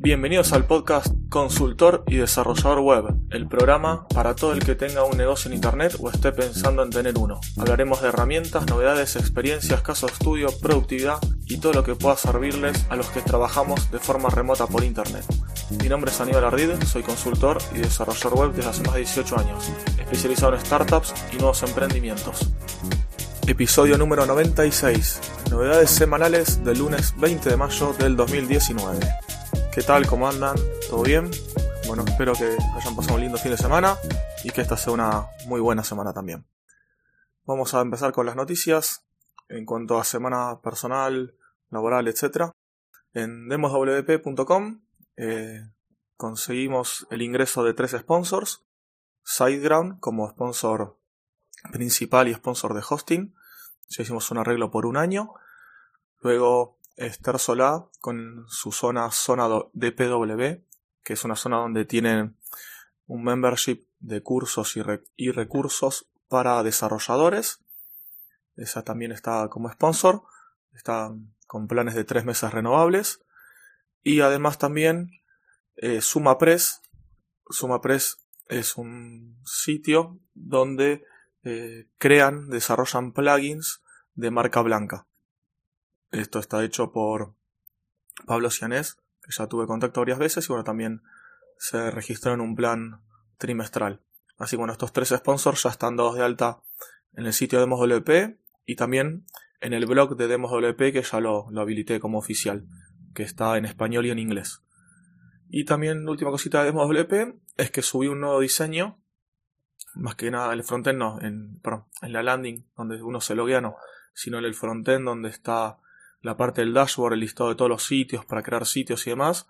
Bienvenidos al podcast Consultor y Desarrollador Web, el programa para todo el que tenga un negocio en Internet o esté pensando en tener uno. Hablaremos de herramientas, novedades, experiencias, casos de estudio, productividad y todo lo que pueda servirles a los que trabajamos de forma remota por Internet. Mi nombre es Aníbal Ardid, soy consultor y desarrollador web desde hace más de 18 años, especializado en startups y nuevos emprendimientos. Episodio número 96. Novedades semanales del lunes 20 de mayo del 2019. ¿Qué tal? ¿Cómo andan? ¿Todo bien? Bueno, espero que hayan pasado un lindo fin de semana y que esta sea una muy buena semana también. Vamos a empezar con las noticias en cuanto a semana personal, laboral, etc. En demoswp.com eh, conseguimos el ingreso de tres sponsors. SiteGround como sponsor principal y sponsor de hosting. Ya hicimos un arreglo por un año. Luego Esther Solá con su zona, zona de PW, que es una zona donde tienen un membership de cursos y, y recursos para desarrolladores. Esa también está como sponsor. Está con planes de tres meses renovables. Y además también eh, SumaPress. SumaPress es un sitio donde eh, crean, desarrollan plugins de marca blanca. Esto está hecho por Pablo Cianés, que ya tuve contacto varias veces y bueno, también se registró en un plan trimestral. Así que estos tres sponsors ya están dados de alta en el sitio de DemosWP y también en el blog de DemosWP que ya lo, lo habilité como oficial que está en español y en inglés. Y también, última cosita de WP, es que subí un nuevo diseño, más que nada el frontend no, en, en la landing, donde uno se loguea no, sino en el frontend donde está la parte del dashboard, el listado de todos los sitios para crear sitios y demás.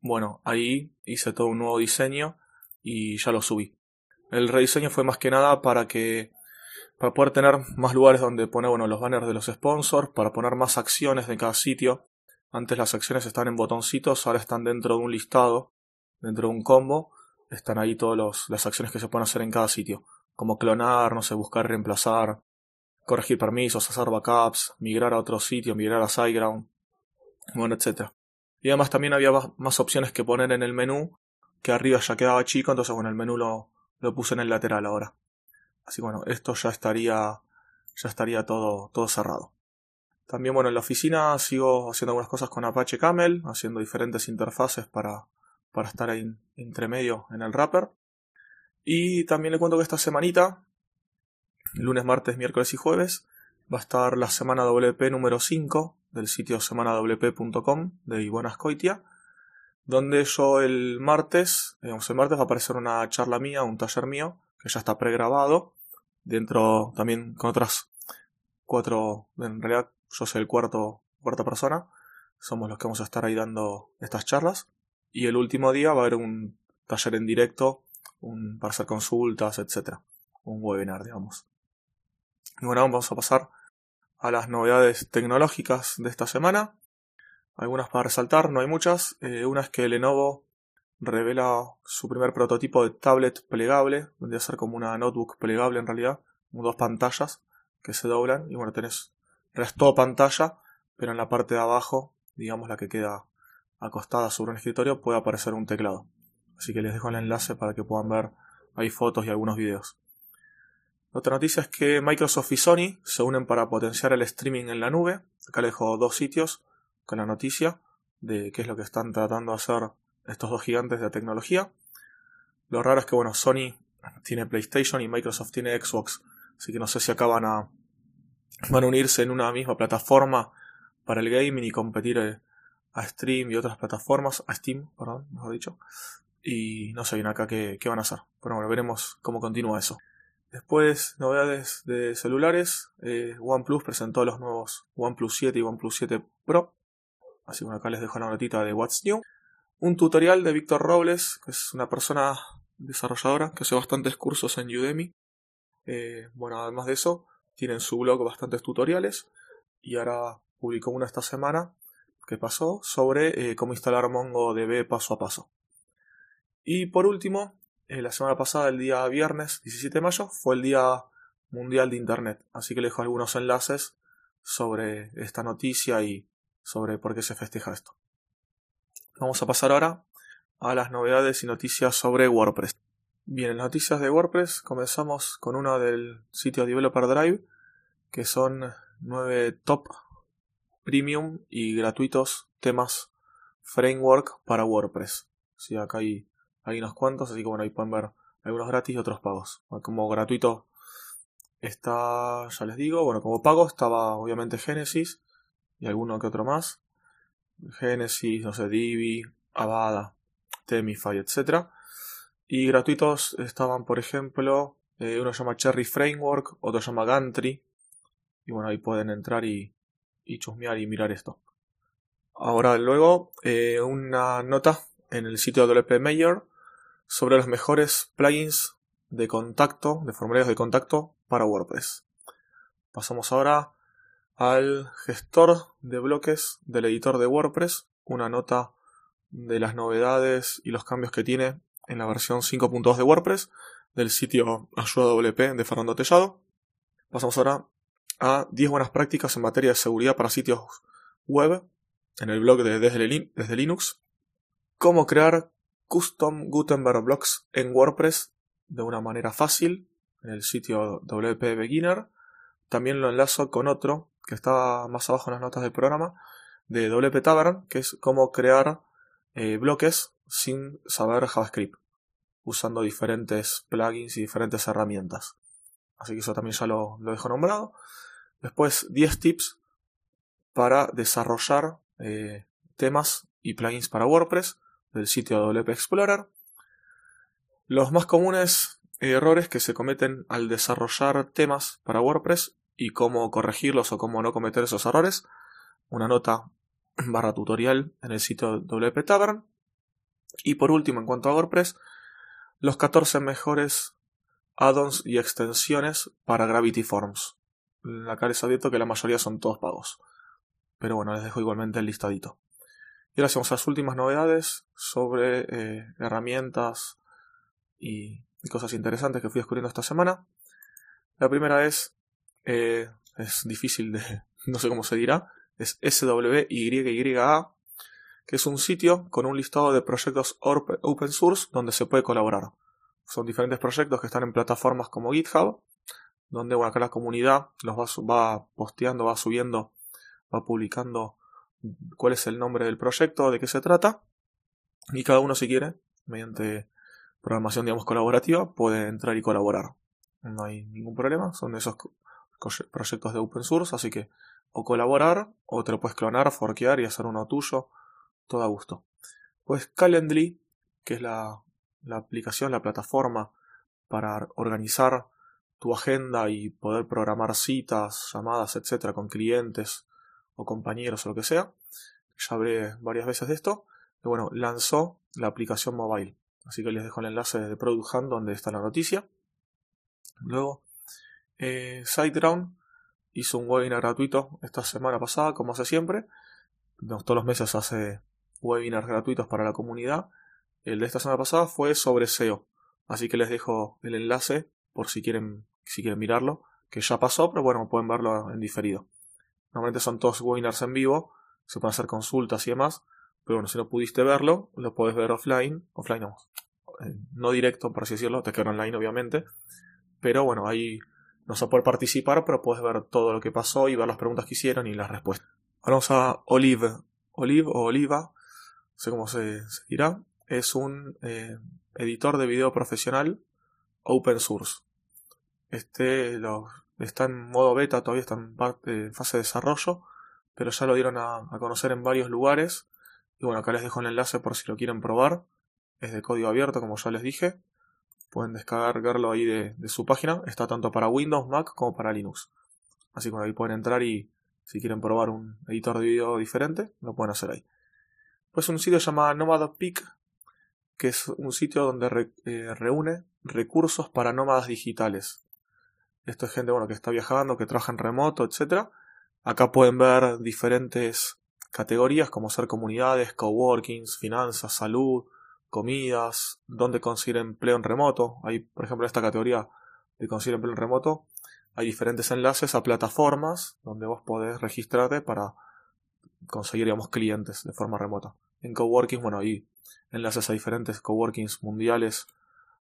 Bueno, ahí hice todo un nuevo diseño y ya lo subí. El rediseño fue más que nada para que para poder tener más lugares donde poner bueno, los banners de los sponsors, para poner más acciones de cada sitio antes las acciones estaban en botoncitos, ahora están dentro de un listado, dentro de un combo. Están ahí todas las acciones que se pueden hacer en cada sitio. Como clonar, no sé, buscar reemplazar, corregir permisos, hacer backups, migrar a otro sitio, migrar a SiteGround, bueno, etc. Y además también había más opciones que poner en el menú, que arriba ya quedaba chico, entonces bueno, el menú lo, lo puse en el lateral ahora. Así bueno, esto ya estaría, ya estaría todo, todo cerrado. También, bueno, en la oficina sigo haciendo algunas cosas con Apache Camel, haciendo diferentes interfaces para, para estar ahí entre medio en el wrapper. Y también le cuento que esta semanita, lunes, martes, miércoles y jueves, va a estar la semana WP número 5 del sitio semanawp.com de Scoitia, donde yo el martes, digamos, el martes va a aparecer una charla mía, un taller mío, que ya está pregrabado, dentro también con otras cuatro, en realidad yo soy el cuarto, cuarta persona, somos los que vamos a estar ahí dando estas charlas. Y el último día va a haber un taller en directo un, para hacer consultas, etc. Un webinar, digamos. Y bueno, vamos a pasar a las novedades tecnológicas de esta semana. Algunas para resaltar, no hay muchas. Eh, una es que Lenovo revela su primer prototipo de tablet plegable, va a ser como una notebook plegable en realidad, con dos pantallas que se doblan y bueno, tenés restó pantalla, pero en la parte de abajo, digamos la que queda acostada sobre un escritorio, puede aparecer un teclado. Así que les dejo el enlace para que puedan ver hay fotos y algunos videos. Otra noticia es que Microsoft y Sony se unen para potenciar el streaming en la nube. Acá les dejo dos sitios con la noticia de qué es lo que están tratando de hacer estos dos gigantes de tecnología. Lo raro es que bueno, Sony tiene PlayStation y Microsoft tiene Xbox, así que no sé si acaban a van a unirse en una misma plataforma para el gaming y competir eh, a Stream y otras plataformas, a Steam, perdón, mejor dicho. Y no sé bien acá qué, van a hacer. Pero bueno, veremos cómo continúa eso. Después, novedades de celulares. Eh, OnePlus presentó los nuevos OnePlus 7 y OnePlus 7 Pro. Así que acá les dejo la notita de What's New. Un tutorial de Víctor Robles, que es una persona desarrolladora que hace bastantes cursos en Udemy. Eh, bueno, además de eso, tiene en su blog bastantes tutoriales y ahora publicó una esta semana que pasó sobre eh, cómo instalar MongoDB paso a paso. Y por último, eh, la semana pasada, el día viernes 17 de mayo, fue el Día Mundial de Internet, así que le dejo algunos enlaces sobre esta noticia y, sobre por qué se festeja esto. Vamos a pasar ahora a las novedades y noticias sobre WordPress. Bien, en las noticias de WordPress comenzamos con una del sitio Developer Drive, que son nueve top premium y gratuitos temas framework para WordPress. Sí, acá hay, hay unos cuantos, así que bueno, ahí pueden ver algunos gratis y otros pagos. Como gratuito está, ya les digo, bueno, como pago estaba obviamente Genesis y alguno que otro más. Genesis, no sé, Divi, Avada, Temify, etc. Y gratuitos estaban, por ejemplo, eh, uno llama Cherry Framework, otro llama Gantry. Y bueno, ahí pueden entrar y, y chusmear y mirar esto. Ahora luego eh, una nota en el sitio de WP Mayor sobre los mejores plugins de contacto, de formularios de contacto para WordPress. Pasamos ahora al gestor de bloques del editor de WordPress, una nota de las novedades y los cambios que tiene en la versión 5.2 de WordPress del sitio Ayuda WP de Fernando Tellado. Pasamos ahora a 10 buenas prácticas en materia de seguridad para sitios web en el blog de desde, Linux. Cómo crear custom Gutenberg blocks en WordPress de una manera fácil en el sitio WP Beginner. También lo enlazo con otro que está más abajo en las notas del programa de WP Tavern, que es cómo crear eh, bloques sin saber JavaScript, usando diferentes plugins y diferentes herramientas. Así que eso también ya lo, dejo nombrado. Después 10 tips para desarrollar eh, temas y plugins para WordPress del sitio WP Explorer. Los más comunes errores que se cometen al desarrollar temas para WordPress y cómo corregirlos o cómo no cometer esos errores. Una nota barra tutorial en el sitio WP Tavern. Y por último, en cuanto a WordPress, los 14 mejores add-ons y extensiones para Gravity Forms. Acá les advierto que la mayoría son todos pagos. Pero bueno, les dejo igualmente el listadito. Y ahora vamos a las últimas novedades sobre eh, herramientas y y cosas interesantes que fui descubriendo esta semana. La primera es, eh, es difícil de, no sé cómo se dirá, es SWYYA, que es un sitio con un listado de proyectos open source donde se puede colaborar. Son diferentes proyectos que están en plataformas como GitHub, donde bueno, acá la comunidad los va, posteando, va subiendo, va publicando cuál es el nombre del proyecto, de qué se trata, y cada uno si quiere, mediante programación, digamos, colaborativa, puede entrar y colaborar. No hay ningún problema, son esos proyectos de open source, así que o colaborar, o te lo puedes clonar, forquear y hacer uno tuyo, todo a gusto. Pues Calendly, que es la aplicación, la plataforma para organizar tu agenda y poder programar citas, llamadas, etcétera, con clientes o compañeros o lo que sea. Ya hablé varias veces de esto. Bueno, lanzó la aplicación mobile. Así que les dejo el enlace de Product Hunt donde está la noticia. Luego, eh, SiteGround hizo un webinar gratuito esta semana pasada, como hace siempre. Todos los meses hace webinars gratuitos para la comunidad. El de esta semana pasada fue sobre SEO. Así que les dejo el enlace por si quieren, si quieren mirarlo. Que ya pasó, pero bueno, pueden verlo en diferido. Normalmente son todos webinars en vivo. Se pueden hacer consultas y demás. Pero bueno, si no pudiste verlo, lo puedes ver offline. Offline no. Eh, no directo, por así decirlo. Te queda online, obviamente. Pero bueno, ahí no se puede participar, pero puedes ver todo lo que pasó y ver las preguntas que hicieron y las respuestas. Ahora vamos a Olive. Olive o Oliva, no sé cómo se, dirá. Es un eh, editor de video profesional open source. Este está en modo beta, todavía está en, fase de desarrollo, pero ya lo dieron a conocer en varios lugares y bueno, acá les dejo el enlace por si lo quieren probar. Es de código abierto, como ya les dije. Pueden descargarlo ahí de, su página. Está tanto para Windows, Mac como para Linux. Así que ahí pueden entrar y si quieren probar un editor de video diferente, lo pueden hacer ahí. Pues un sitio llamado Nomad Peak, que es un sitio donde eh, reúne recursos para nómadas digitales. Esto es gente bueno, que está viajando, que trabaja en remoto, etc. Acá pueden ver diferentes categorías como ser comunidades, coworkings, finanzas, salud, comidas, donde conseguir empleo en remoto. Hay, por ejemplo, esta categoría de conseguir empleo en remoto, hay diferentes enlaces a plataformas donde vos podés registrarte para conseguir, clientes de forma remota. En coworking, bueno, hay enlaces a diferentes coworkings mundiales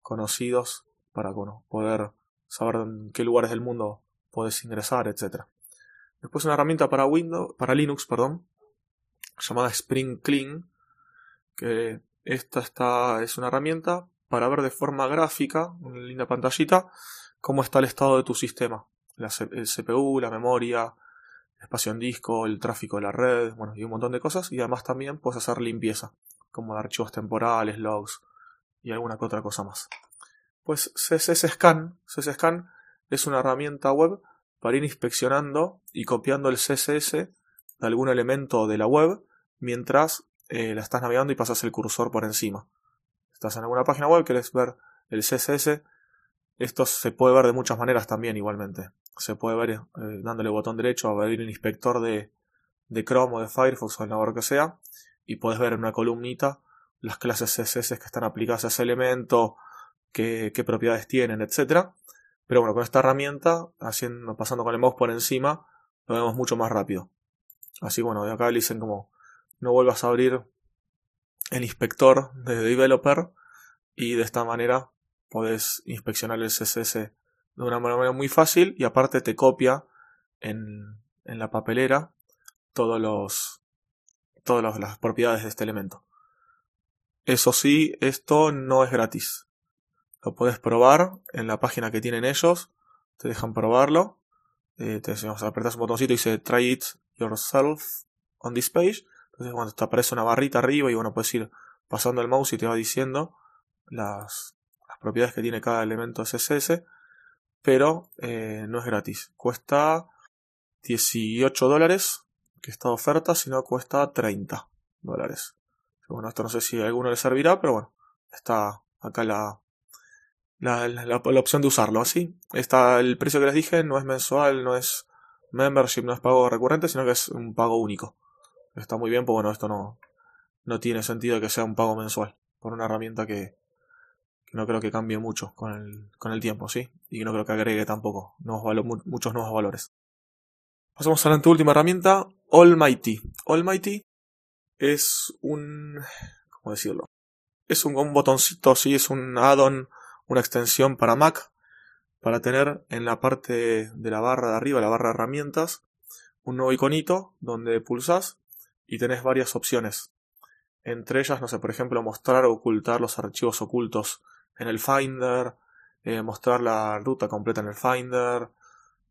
conocidos para poder saber en qué lugares del mundo puedes ingresar, etc. Después una herramienta para Windows, para Linux, perdón, llamada Spring Clean, que esta está, es una herramienta para ver de forma gráfica, en linda pantallita, cómo está el estado de tu sistema. El CPU, la memoria, el espacio en disco, el tráfico de la red, bueno, y un montón de cosas. Y además también puedes hacer limpieza, como de archivos temporales, logs y alguna que otra cosa más. Pues CSS Scan, CSS Scan es una herramienta web para ir inspeccionando y copiando el CSS de algún elemento de la web mientras eh, la estás navegando y pasas el cursor por encima. Estás en alguna página web, querés ver el CSS, esto se puede ver de muchas maneras también igualmente. Se puede ver eh, dándole botón derecho a abrir el inspector de, de Chrome o de Firefox o el navegador que sea y puedes ver en una columnita las clases CSS que están aplicadas a ese elemento, qué, propiedades tienen, etc. Pero bueno, con esta herramienta, haciendo, pasando con el mouse por encima, lo vemos mucho más rápido. Así bueno, de acá le dicen como no vuelvas a abrir el inspector de developer y de esta manera puedes inspeccionar el CSS de una manera muy fácil y aparte te copia en, en la papelera todos los todas las propiedades de este elemento. Eso sí, esto no es gratis. Lo puedes probar en la página que tienen ellos. Te dejan probarlo. Eh, te apretas un botoncito y dice try it yourself on this page. Entonces cuando te aparece una barrita arriba y bueno, puedes ir pasando el mouse y te va diciendo las, propiedades que tiene cada elemento CSS. Pero eh, no es gratis. Cuesta 18 dólares que está de oferta, si no cuesta 30 dólares. Bueno, esto no sé si a alguno le servirá, pero bueno, está acá la, la, la, opción de usarlo. Así, está el precio que les dije, no es mensual, no es membership, no es pago recurrente, sino que es un pago único. Está muy bien, pues bueno, esto no, no tiene sentido que sea un pago mensual por una herramienta que, no creo que cambie mucho con el, con el tiempo, ¿sí? Y no creo que agregue tampoco nuevos muchos nuevos valores. Pasamos a la última herramienta, Almighty. Almighty es un... ¿cómo decirlo? Es un, un botoncito, sí, es un add-on, una extensión para Mac, para tener en la parte de la barra de arriba, la barra de herramientas, un nuevo iconito donde pulsas y tenés varias opciones. Entre ellas, no sé, por ejemplo, mostrar o ocultar los archivos ocultos en el Finder, eh, mostrar la ruta completa en el Finder,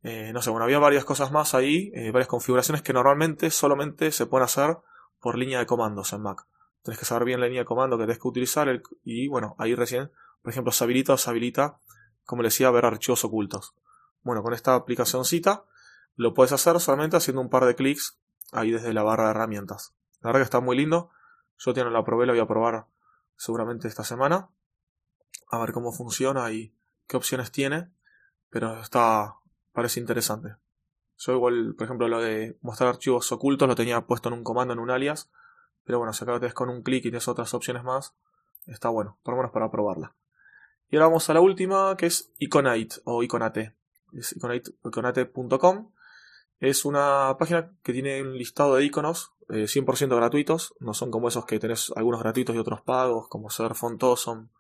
eh, no sé, bueno, había varias cosas más ahí, eh, varias configuraciones que normalmente solamente se pueden hacer por línea de comandos en Mac. Tienes que saber bien la línea de comando que tienes que utilizar y bueno, ahí recién, por ejemplo, se habilita o se habilita, como les decía, ver archivos ocultos. Bueno, con esta aplicacióncita lo puedes hacer solamente haciendo un par de clics ahí desde la barra de herramientas. La verdad que está muy lindo. Yo no la probé, la voy a probar seguramente esta semana. A ver cómo funciona y qué opciones tiene. Pero está, parece interesante. Yo igual, por ejemplo, lo de mostrar archivos ocultos lo tenía puesto en un comando, en un alias. Pero bueno, si acá lo con un clic y tienes otras opciones más, está bueno, por lo menos para probarla. Y ahora vamos a la última, que es Iconite o Iconate. Es iconate.com. Es una página que tiene un listado de iconos 100% eh, gratuitos. No son como esos que tenés algunos gratuitos y otros pagos, como ser Fontoson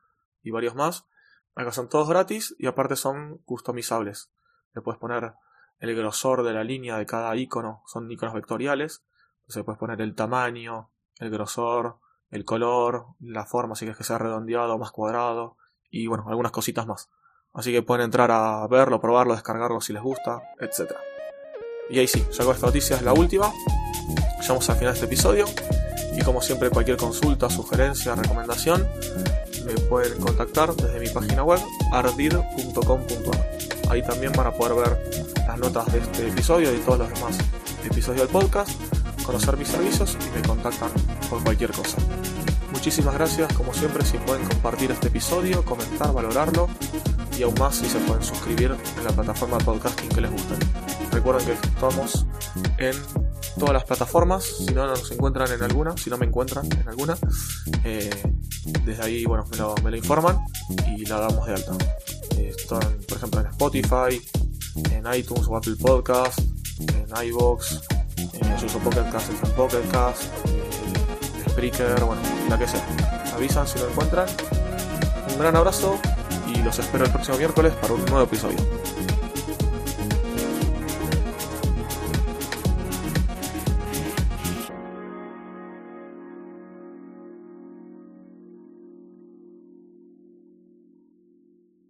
y varios más. Acá son todos gratis y aparte son customizables. Le puedes poner el grosor de la línea de cada icono, son iconos vectoriales. Entonces puedes poner el tamaño, el grosor, el color, la forma, si quieres que sea redondeado o más cuadrado, y bueno, algunas cositas más. Así que pueden entrar a verlo, probarlo, descargarlo si les gusta, etc. Y ahí sí, ya con esta noticia es la última. Llegamos al final de este episodio. Y como siempre, cualquier consulta, sugerencia, recomendación, me pueden contactar desde mi página web ardid.com.ar. Ahí también van a poder ver las notas de este episodio y todos los demás episodios del podcast, conocer mis servicios y me contactan por cualquier cosa. Muchísimas gracias, como siempre, si pueden compartir este episodio, comentar, valorarlo y aún más si se pueden suscribir en la plataforma de podcasting que les guste. Recuerden que estamos en todas las plataformas, si no nos encuentran en alguna, si no me encuentran en alguna, eh, desde ahí bueno me lo, me informan y la damos de alta. Eh, están, por ejemplo, en Spotify, en iTunes o Apple Podcast, en iBox, Eh, yo uso Pocket Cast, en Pocket Cast, eh, Spreaker, bueno, la que sea. Avisan si lo encuentran. Un gran abrazo y los espero el próximo miércoles para un nuevo episodio.